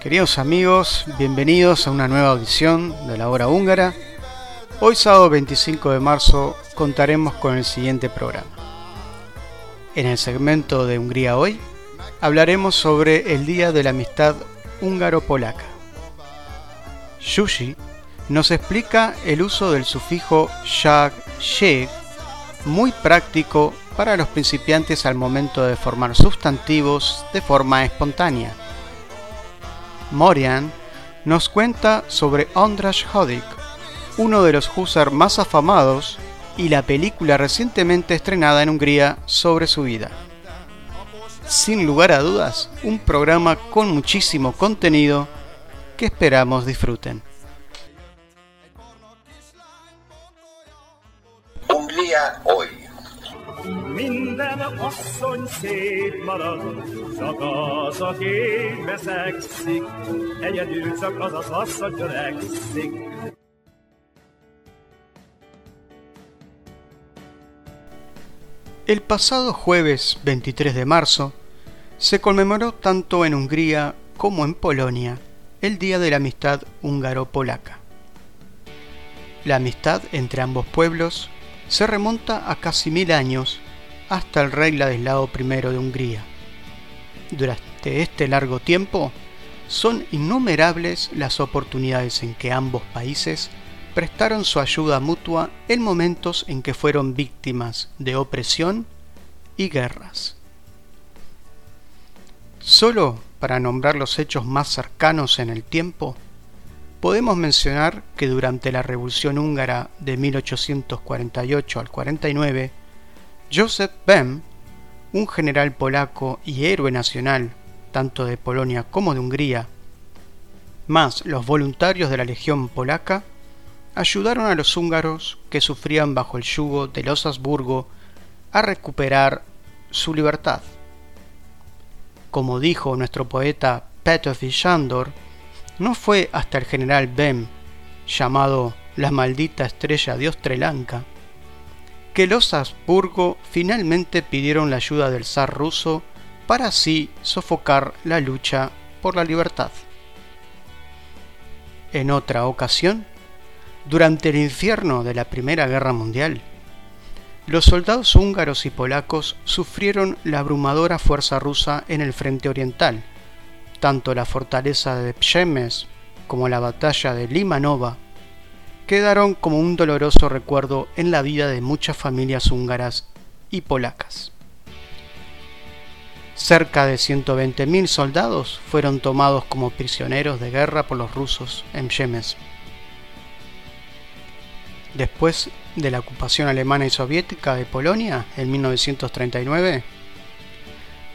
Queridos amigos, bienvenidos a una nueva audición de la hora húngara. Hoy sábado 25 de marzo contaremos con el siguiente programa. En el segmento de Hungría hoy hablaremos sobre el Día de la Amistad húngaro-polaca. Shushi nos explica el uso del sufijo shag, sheg, muy práctico para los principiantes al momento de formar sustantivos de forma espontánea. Morian nos cuenta sobre Ondras Hodik, uno de los husar más afamados y la película recientemente estrenada en Hungría sobre su vida. Sin lugar a dudas, un programa con muchísimo contenido que esperamos disfruten. Hungría hoy. El pasado jueves 23 de marzo se conmemoró tanto en Hungría como en Polonia el Día de la Amistad húngaro-polaca. La amistad entre ambos pueblos se remonta a casi mil años hasta el rey Ladislao I de Hungría. Durante este largo tiempo, son innumerables las oportunidades en que ambos países prestaron su ayuda mutua en momentos en que fueron víctimas de opresión y guerras. Solo para nombrar los hechos más cercanos en el tiempo, podemos mencionar que durante la Revolución húngara de 1848 al 49, Joseph Bem, un general polaco y héroe nacional, tanto de Polonia como de Hungría, más los voluntarios de la Legión polaca, ayudaron a los húngaros que sufrían bajo el yugo de los Habsburgo a recuperar su libertad. Como dijo nuestro poeta Petr Shandor, no fue hasta el general Bem, llamado la maldita estrella de Ostrelanka, que los Habsburgo finalmente pidieron la ayuda del zar ruso para así sofocar la lucha por la libertad. En otra ocasión, durante el infierno de la Primera Guerra Mundial, los soldados húngaros y polacos sufrieron la abrumadora fuerza rusa en el frente oriental. Tanto la fortaleza de Pshemes como la batalla de Limanova quedaron como un doloroso recuerdo en la vida de muchas familias húngaras y polacas. Cerca de 120.000 soldados fueron tomados como prisioneros de guerra por los rusos en Pshemes después de la ocupación alemana y soviética de Polonia en 1939,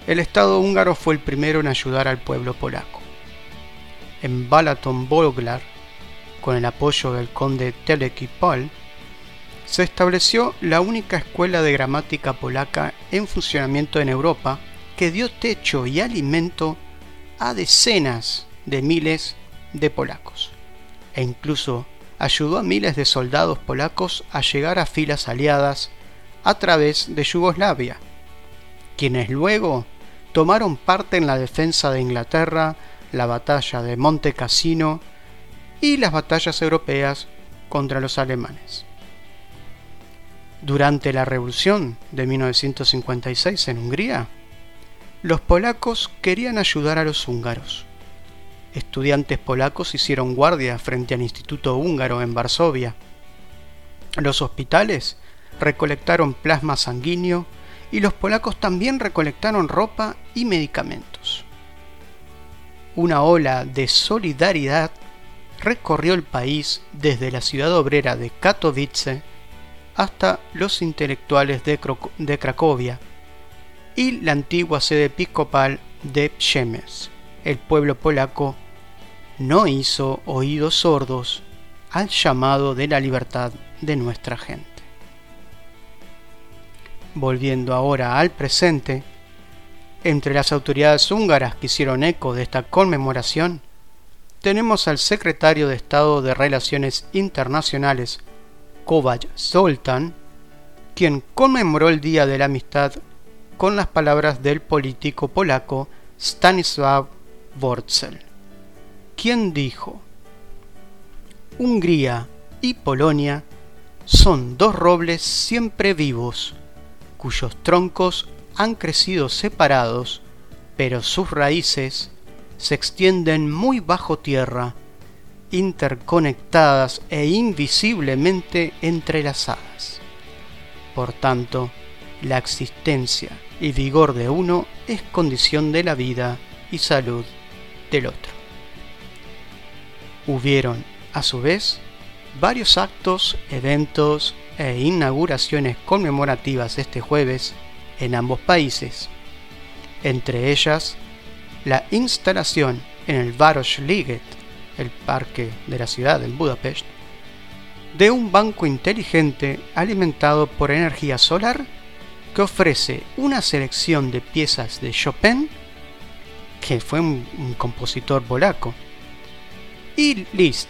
el Estado húngaro fue el primero en ayudar al pueblo polaco. En Balaton Bolglar, con el apoyo del conde Teleki Pol, se estableció la única escuela de gramática polaca en funcionamiento en Europa que dio techo y alimento a decenas de miles de polacos e incluso ayudó a miles de soldados polacos a llegar a filas aliadas a través de Yugoslavia, quienes luego tomaron parte en la defensa de Inglaterra, la batalla de Monte Cassino y las batallas europeas contra los alemanes. Durante la Revolución de 1956 en Hungría, los polacos querían ayudar a los húngaros estudiantes polacos hicieron guardia frente al Instituto Húngaro en Varsovia. Los hospitales recolectaron plasma sanguíneo y los polacos también recolectaron ropa y medicamentos. una ola de solidaridad recorrió el país desde la ciudad obrera de Katowice hasta los intelectuales de, Cracovia y la antigua sede episcopal de Przemysl. El pueblo polaco no hizo oídos sordos al llamado de la libertad de nuestra gente. Volviendo ahora al presente, entre las autoridades húngaras que hicieron eco de esta conmemoración, tenemos al secretario de Estado de Relaciones Internacionales, Kovács Zoltán, quien conmemoró el Día de la Amistad con las palabras del político polaco Stanisław Wurzel, quien dijo, Hungría y Polonia son dos robles siempre vivos, cuyos troncos han crecido separados, pero sus raíces se extienden muy bajo tierra, interconectadas e invisiblemente entrelazadas. Por tanto, la existencia y vigor de uno es condición de la vida y salud del otro. Hubieron, a su vez, varios actos, eventos e inauguraciones conmemorativas este jueves en ambos países, entre ellas la instalación en el Városliget, el parque de la ciudad de Budapest, de un banco inteligente alimentado por energía solar que ofrece una selección de piezas de Chopin, que fue un, compositor polaco, y Liszt,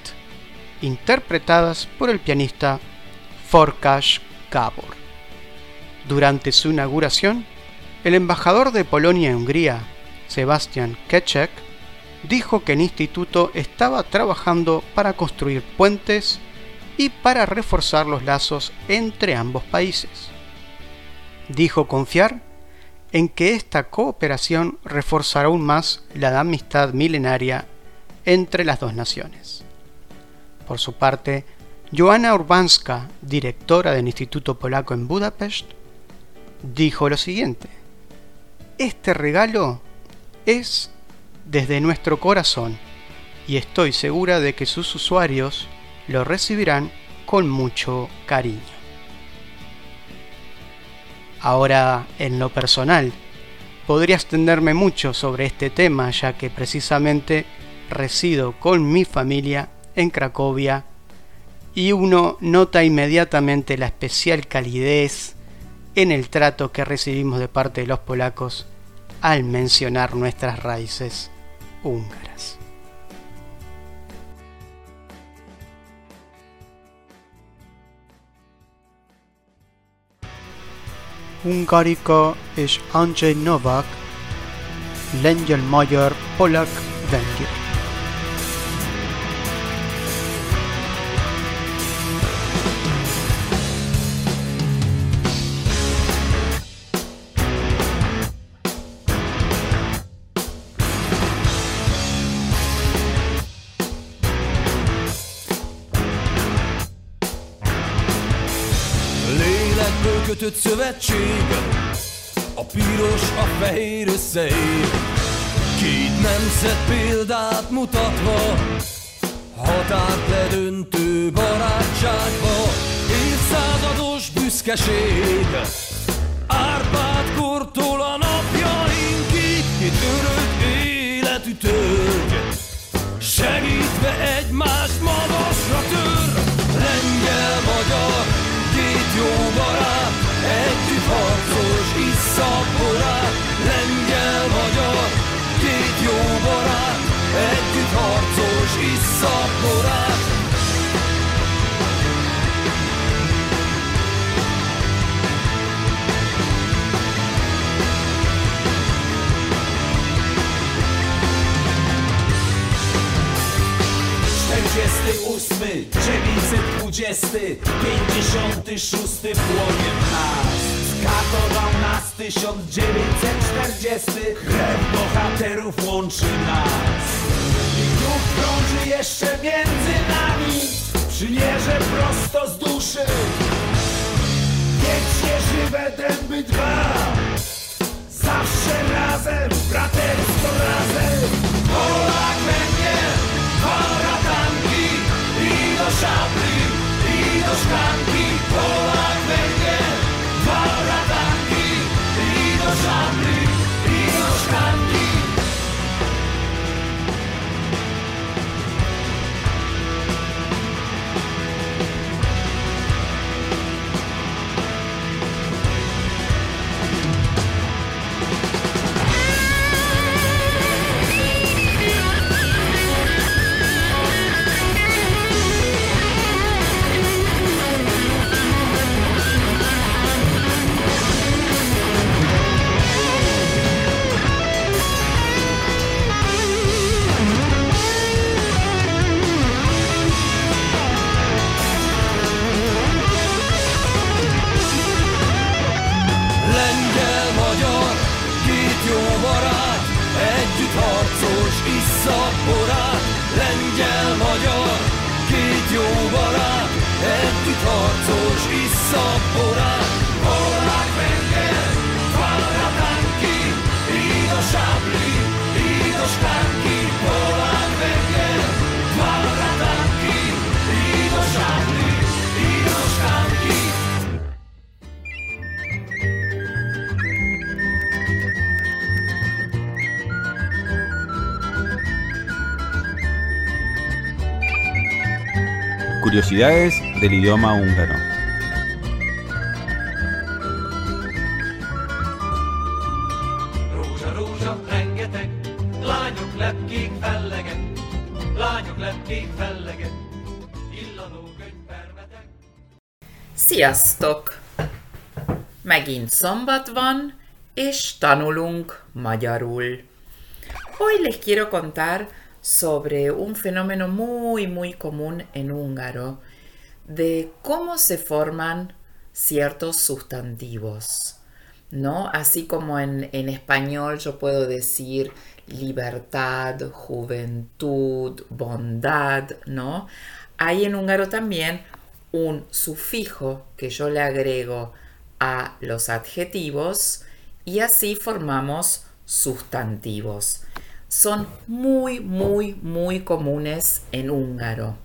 interpretadas por el pianista Forkash Gabor. Durante su inauguración, el embajador de Polonia en Hungría, Sebastian Keczek, dijo que el instituto estaba trabajando para construir puentes y para reforzar los lazos entre ambos países. Dijo confiar en que esta cooperación reforzará aún más la amistad milenaria entre las dos naciones. Por su parte, Joanna Urbanska, directora del Instituto Polaco en Budapest, dijo lo siguiente, Este regalo es desde nuestro corazón y estoy segura de que sus usuarios lo recibirán con mucho cariño. Ahora, en lo personal, podría extenderme mucho sobre este tema ya que precisamente resido con mi familia en Cracovia y uno nota inmediatamente la especial calidez en el trato que recibimos de parte de los polacos al mencionar nuestras raíces húngaras. Hungarika és Andrzej Novak, lengyel-magyar, polak-vengér. kötött szövetség A piros, a fehér összeér Két nemzet példát mutatva Határt ledöntő barátságba. Évszázados büszkeség Árpád kortól a napjainkig Kitörött életű törgy Segítve egymást magasra tör Lengyel-magyar, két jó barát harcos visszapora, lengyel magyar, két jó barát, együtt harcos ósmy, dziewięćset dwudziesty, pięćdziesiąty szósty płonie w nas. Katował nas 1940 Krew bohaterów łączy nas. I duch krąży jeszcze między nami. Przymierze prosto z duszy. Wiecznie żywe dęby dwa. Zawsze razem, bratersko razem. Polak, kręgnie, para tanki. I do szabli, i do szklanki. Pola alright. Curiosidades del idioma húngaro. Sziasztok! Megint szombat van, és tanulunk magyarul. Hoy les quiero contar sobre un fenómeno muy, muy común en húngaro, de cómo se forman ciertos sustantivos. ¿No? Así como en, en español yo puedo decir libertad, juventud, bondad, ¿no? Hay en húngaro también un sufijo que yo le agrego a los adjetivos y así formamos sustantivos. Son muy, muy, muy comunes en húngaro.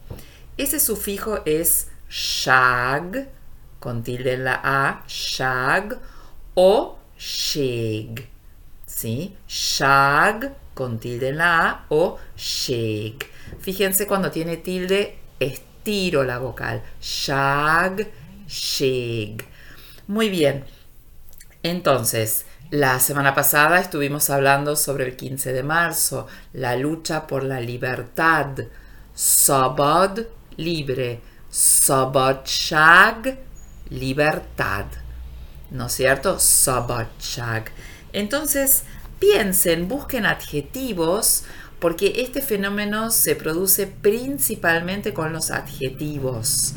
Ese sufijo es shag, con tilde en la A, shag o sheg. ¿Sí? Shag con tilde en la A o sheg. Fíjense cuando tiene tilde, estiro la vocal. Shag, sheg. Muy bien. Entonces, la semana pasada estuvimos hablando sobre el 15 de marzo, la lucha por la libertad. Szabad, libre. Szabadság, libertad. ¿No es cierto? Szabadság. Entonces, piensen, busquen adjetivos, porque este fenómeno se produce principalmente con los adjetivos.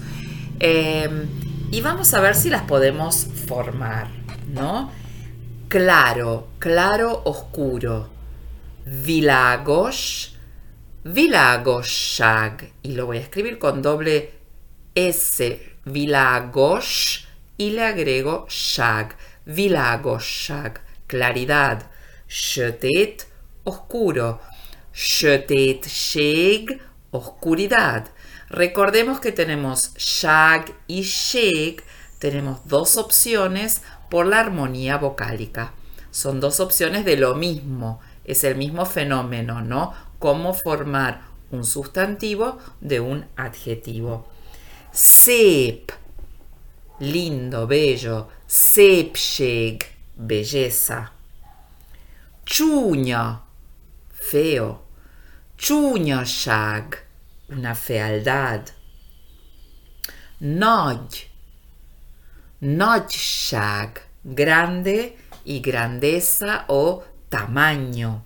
Eh, y vamos a ver si las podemos formar, ¿no? Claro, claro, oscuro. Vilagos, vilagosság. Y lo voy a escribir con doble S, vilagos, y le agrego shag, vilagosság, claridad. Sötét, oscuro. Sötétség, oscuridad. Recordemos que tenemos shag y sheg, tenemos dos opciones por la armonía vocálica. Son dos opciones de lo mismo, es el mismo fenómeno, ¿no? Cómo formar un sustantivo de un adjetivo. Sep, lindo, bello. Szépség, belleza. Csúnya, feo. Csúnyaság, una fealdad. Nagy, nagyság, grande y grandeza o tamaño.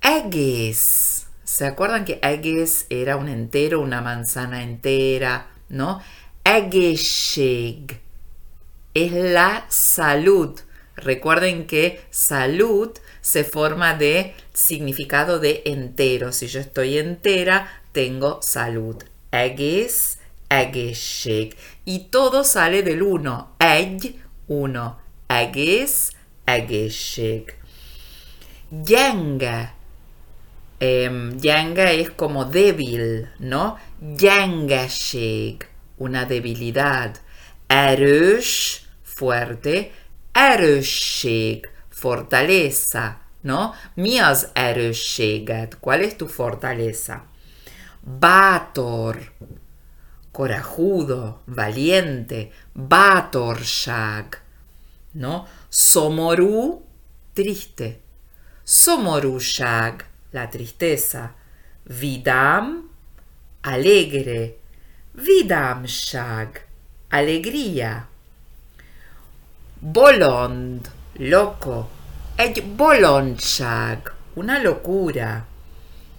Egész. ¿Se acuerdan que egész era un entero, una manzana entera, no? Egészség es la salud. Recuerden que salud se forma de significado de entero. Si yo estoy entera, tengo salud. Egész, egészség. Y todo sale del uno. Egy, uno. Egész, egészség. Gyenge. Gyenge es como débil, ¿no? Gyengeség, una debilidad. Erős, fuerte. Erősség, fortaleza, ¿no? Mi az erősséged? ¿Cuál es tu fortaleza? Bátor, corajudo, valiente. Bátorság, ¿no? Szomorú, triste. Szomorúság, la tristeza. Vidám, alegre. Vidámság, alegría. Bolond, loco. Egy bolondság, una locura.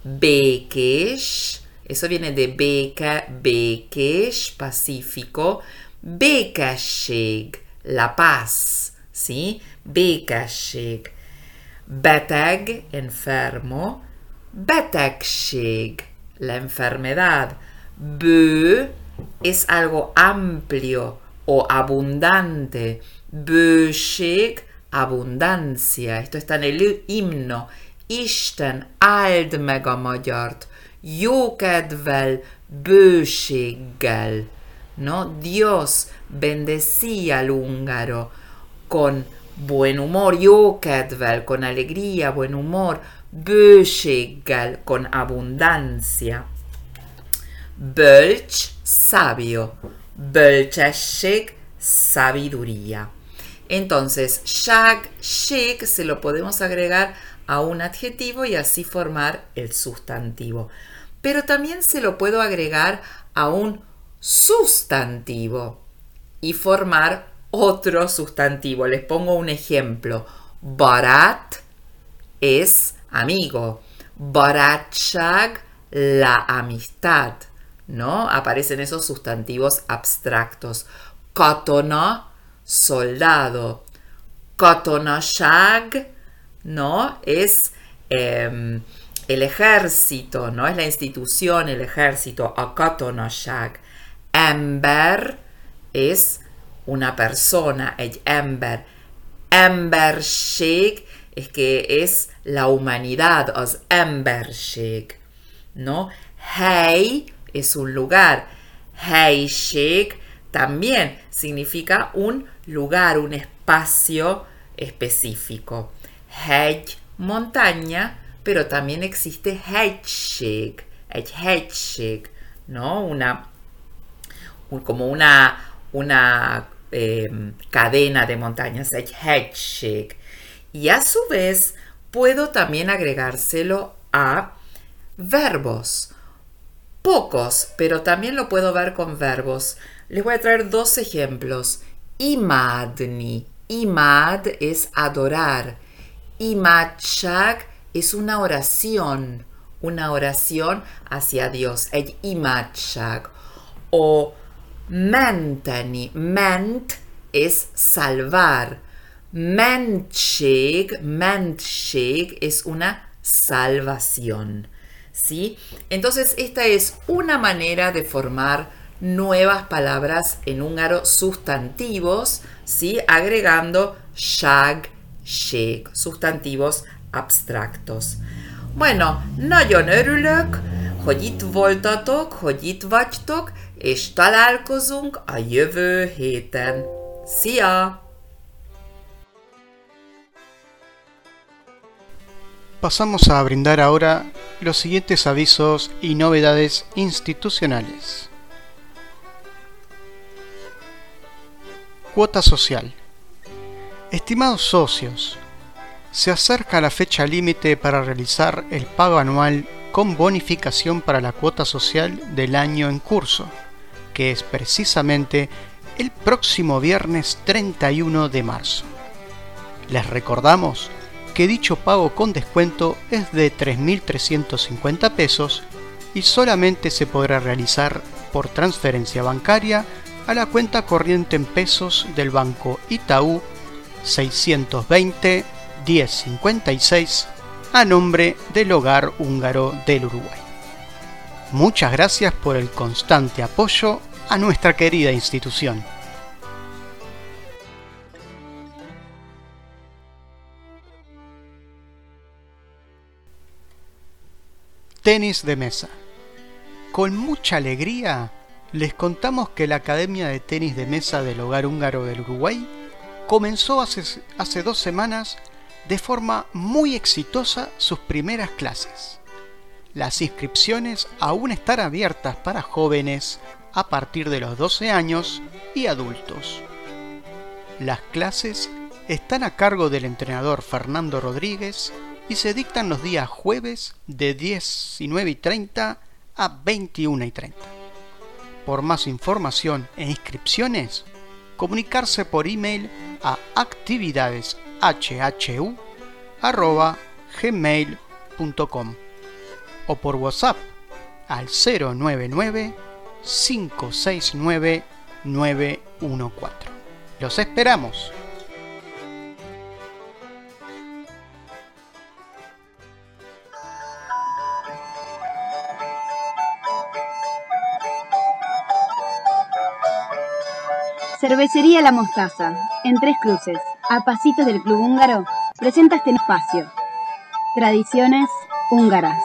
Békés, eso viene de béke, békés, pacífico. Békesség, la paz, ¿sí? Békesség. Beteg, enfermo. Betegség, la enfermedad. Bő, es algo amplio o abundante. Bőség, abundancia. Esto está en el himno. Isten áld meg a magyart, jókedvel, bőséggel. ¿no? Dios bendecía al húngaro con buen humor, jókedvel, con alegría, buen humor, bőséggel, con abundancia. Bölcs, sabio. Bölcsesség, sabiduría. Entonces, shag, shik se lo podemos agregar a un adjetivo y así formar el sustantivo. Pero también se lo puedo agregar a un sustantivo y formar otro sustantivo. Les pongo un ejemplo. Barat es amigo. Baratshag, la amistad. ¿No? Aparecen esos sustantivos abstractos. Katona, soldado. Katonashag, ¿no? Es em, el ejército, ¿no? Es la institución, el ejército. Akatonashag. Ember es una persona, el ember. Emberség es que es la humanidad, emberség, ¿no? Hei es un lugar. Helység también significa un lugar, un espacio específico. Hegy, montaña, pero también existe egy hegység, ¿no? Una, un- como una, una em, cadena de montañas, hegység. Y a su vez puedo también agregárselo a verbos. Pocos, pero también lo puedo ver con verbos. Les voy a traer dos ejemplos. Imadni. Imad es adorar. Imatshak es una oración. Una oración hacia Dios. Egy imatshak. O menteni. Ment es salvar. Mentség, mentség es una salvación. ¿Sí? Entonces, esta es una manera de formar nuevas palabras en húngaro sustantivos, ¿sí? agregando shag, shég, sustantivos abstractos. Bueno, nagyon örülök, hogy itt voltatok, hogy itt vagytok, és találkozunk a jövő héten. Szia! Pasamos a brindar ahora los siguientes avisos y novedades institucionales. Cuota social. Estimados socios, se acerca la fecha límite para realizar el pago anual con bonificación para la cuota social del año en curso, que es precisamente el próximo viernes 31 de marzo. Les recordamos que dicho pago con descuento es de 3.350 pesos y solamente se podrá realizar por transferencia bancaria a la cuenta corriente en pesos del Banco Itaú 620 1056 a nombre del Hogar Húngaro del Uruguay. Muchas gracias por el constante apoyo a nuestra querida institución. Tenis de mesa. Con mucha alegría les contamos que la Academia de Tenis de Mesa del Hogar Húngaro del Uruguay comenzó hace, hace dos semanas de forma muy exitosa sus primeras clases. Las inscripciones aún están abiertas para jóvenes a partir de los 12 años y adultos. Las clases están a cargo del entrenador Fernando Rodríguez y se dictan los días jueves de 19 y 30 a 21 y 30. Por más información e inscripciones, comunicarse por email a actividadeshhu.gmail.com o por WhatsApp al 099 569 914. Los esperamos. Cervecería La Mostaza, en Tres Cruces, a pasitos del Club Húngaro, presenta este espacio. Tradiciones húngaras.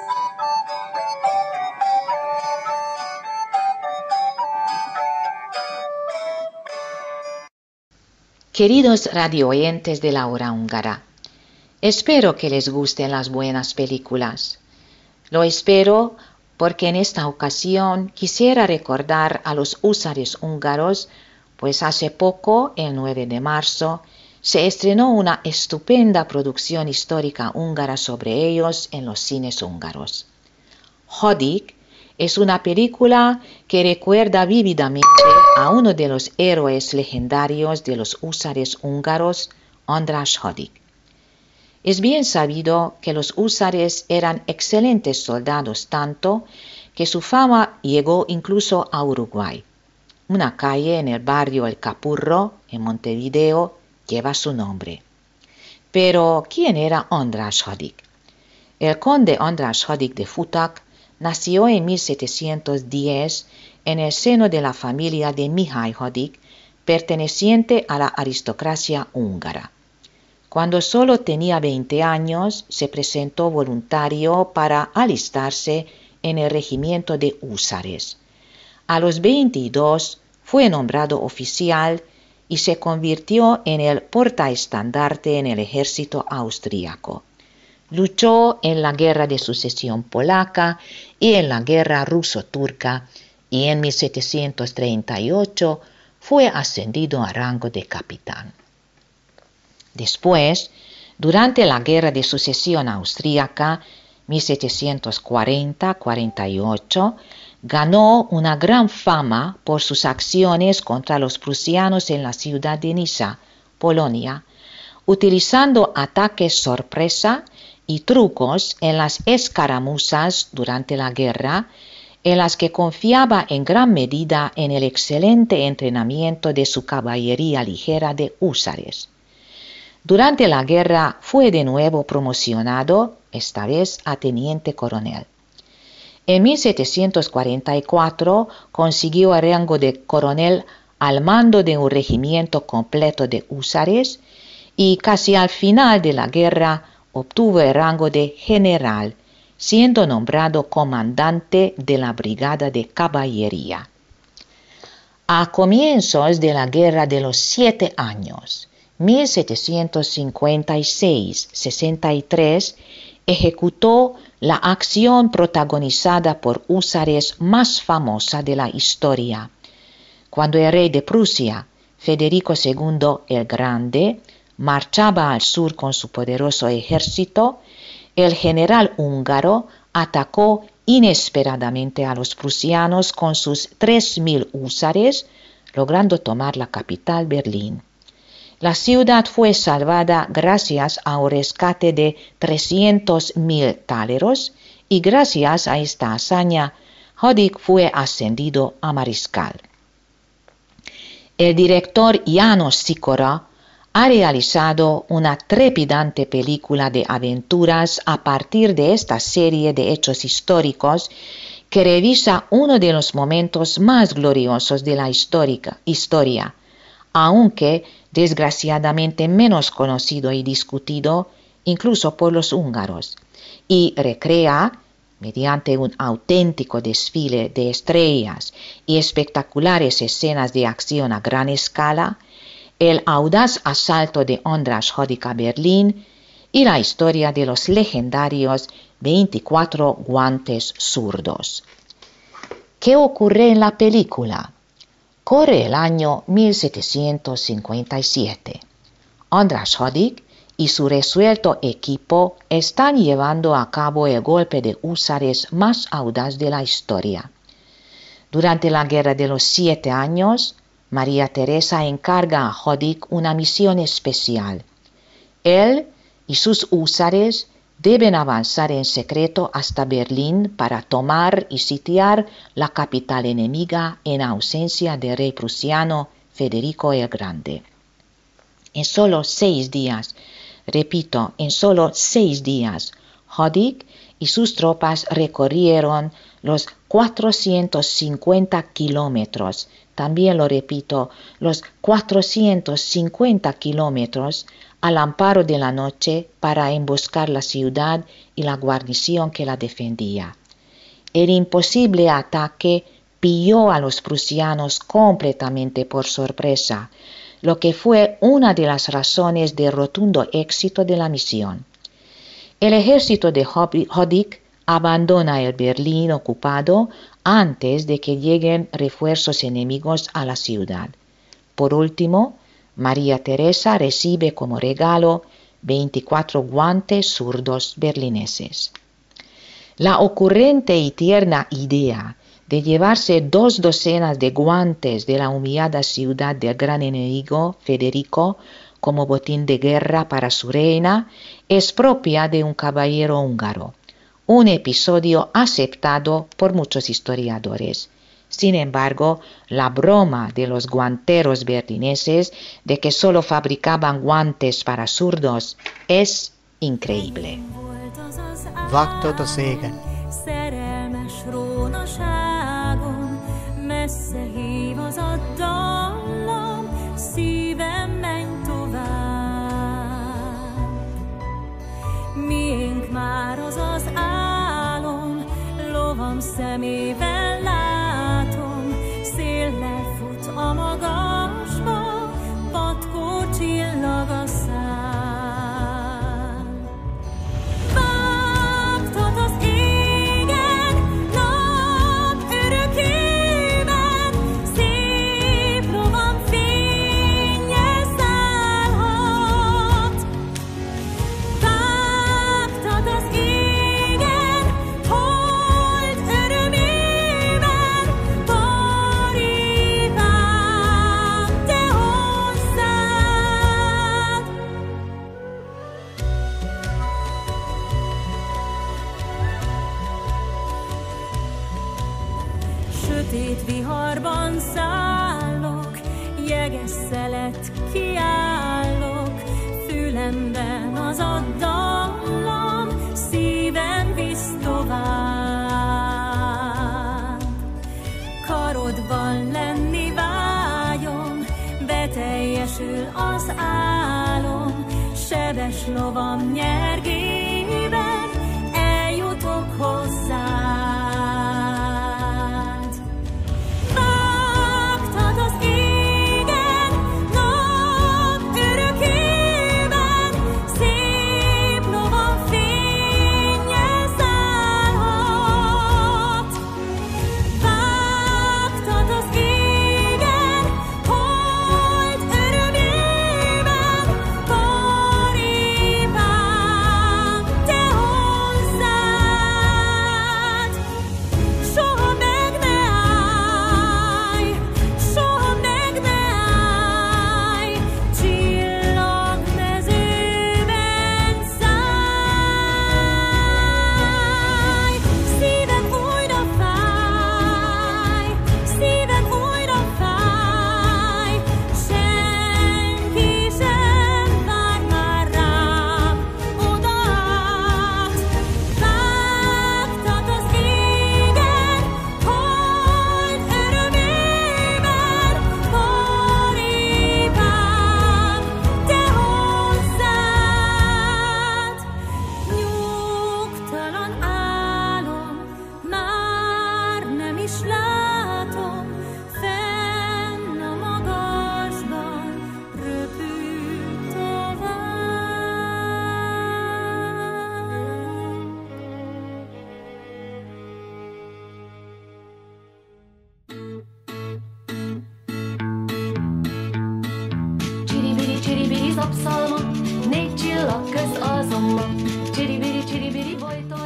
Queridos radio oyentes de la hora húngara, espero que les gusten las buenas películas. Lo espero porque en esta ocasión quisiera recordar a los húsares húngaros, pues hace poco, el 9 de marzo, se estrenó una estupenda producción histórica húngara sobre ellos en los cines húngaros. Hodik es una película que recuerda vívidamente a uno de los héroes legendarios de los húsares húngaros, András Hodik. Es bien sabido que los húsares eran excelentes soldados tanto que su fama llegó incluso a Uruguay. Una calle en el barrio El Capurro, en Montevideo, lleva su nombre. Pero, ¿quién era András Hodik? El conde András Hodik de Futak nació en 1710 en el seno de la familia de Mihály Hodik, perteneciente a la aristocracia húngara. Cuando solo tenía 20 años, se presentó voluntario para alistarse en el regimiento de húsares. A los 22 fue nombrado oficial y se convirtió en el portaestandarte en el ejército austríaco. Luchó en la guerra de sucesión polaca y en la guerra ruso-turca y en 1738 fue ascendido a rango de capitán. Después, durante la guerra de sucesión austríaca 1740-48, ganó una gran fama por sus acciones contra los prusianos en la ciudad de Nisa, Polonia, utilizando ataques sorpresa y trucos en las escaramuzas durante la guerra, en las que confiaba en gran medida en el excelente entrenamiento de su caballería ligera de húsares. Durante la guerra fue de nuevo promocionado, esta vez a teniente coronel. En 1744 consiguió el rango de coronel al mando de un regimiento completo de húsares y casi al final de la guerra obtuvo el rango de general, siendo nombrado comandante de la brigada de caballería. A comienzos de la Guerra de los Siete Años, 1756-63, ejecutó la acción protagonizada por húsares más famosa de la historia, cuando el rey de Prusia, Federico II el Grande, marchaba al sur con su poderoso ejército, el general húngaro atacó inesperadamente a los prusianos con sus 3.000 húsares, logrando tomar la capital Berlín. La ciudad fue salvada gracias a un rescate de 300.000 táleros y gracias a esta hazaña, Hodik fue ascendido a mariscal. El director Janos Sikora ha realizado una trepidante película de aventuras a partir de esta serie de hechos históricos que revisa uno de los momentos más gloriosos de la historia, aunque desgraciadamente menos conocido y discutido incluso por los húngaros, y recrea, mediante un auténtico desfile de estrellas y espectaculares escenas de acción a gran escala, el audaz asalto de András Hodik a Berlín y la historia de los legendarios 24 guantes zurdos. ¿Qué ocurre en la película? Corre el año 1757. András Hodik y su resuelto equipo están llevando a cabo el golpe de húsares más audaz de la historia. Durante la Guerra de los Siete Años, María Teresa encarga a Hodik una misión especial. Él y sus húsares deben avanzar en secreto hasta Berlín para tomar y sitiar la capital enemiga en ausencia del rey prusiano Federico el Grande. En solo seis días, repito, en solo seis días, Hodik y sus tropas recorrieron los 450 kilómetros también lo repito, los 450 kilómetros al amparo de la noche para emboscar la ciudad y la guarnición que la defendía. El imposible ataque pilló a los prusianos completamente por sorpresa, lo que fue una de las razones de rotundo éxito de la misión. El ejército de Hodik abandona el Berlín ocupado antes de que lleguen refuerzos enemigos a la ciudad. Por último, María Teresa recibe como regalo 24 guantes zurdos berlineses. La ocurrente y tierna idea de llevarse dos docenas de guantes de la humillada ciudad del gran enemigo Federico como botín de guerra para su reina es propia de un caballero húngaro, un episodio aceptado por muchos historiadores. Sin embargo, la broma de los guanteros berlineses de que solo fabricaban guantes para zurdos es increíble. Sami Sötét viharban szállok, jeges szelet kiállok, fülemben az a dallam, szívem visz tovább. Karodban lenni vágyom, beteljesül az álom, sebes lovam nyergében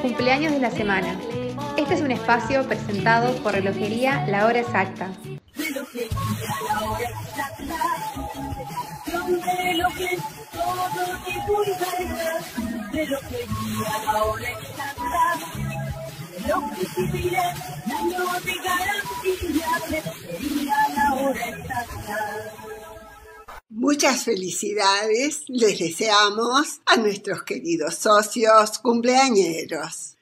Cumpleaños de la semana. Este es un espacio presentado por Relojería La Hora Exacta. Muchas felicidades les deseamos a nuestros queridos socios cumpleañeros.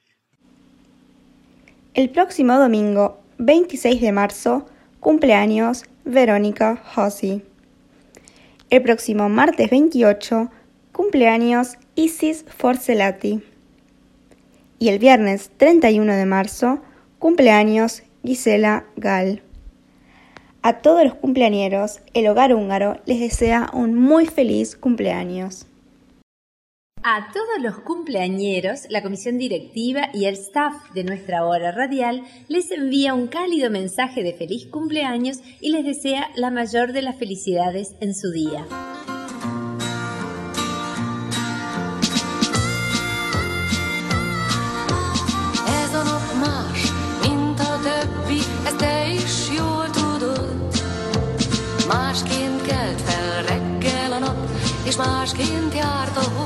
El próximo domingo, 26 de marzo, cumpleaños Verónica Hossi. El próximo martes 28, cumpleaños Isis Forcelati. Y el viernes 31 de marzo, cumpleaños Gisela Gal. A todos los cumpleañeros, el hogar húngaro les desea un muy feliz cumpleaños. A todos los cumpleañeros, la comisión directiva y el staff de nuestra hora radial les envía un cálido mensaje de feliz cumpleaños y les desea la mayor de las felicidades en su día. És másként járt a hold.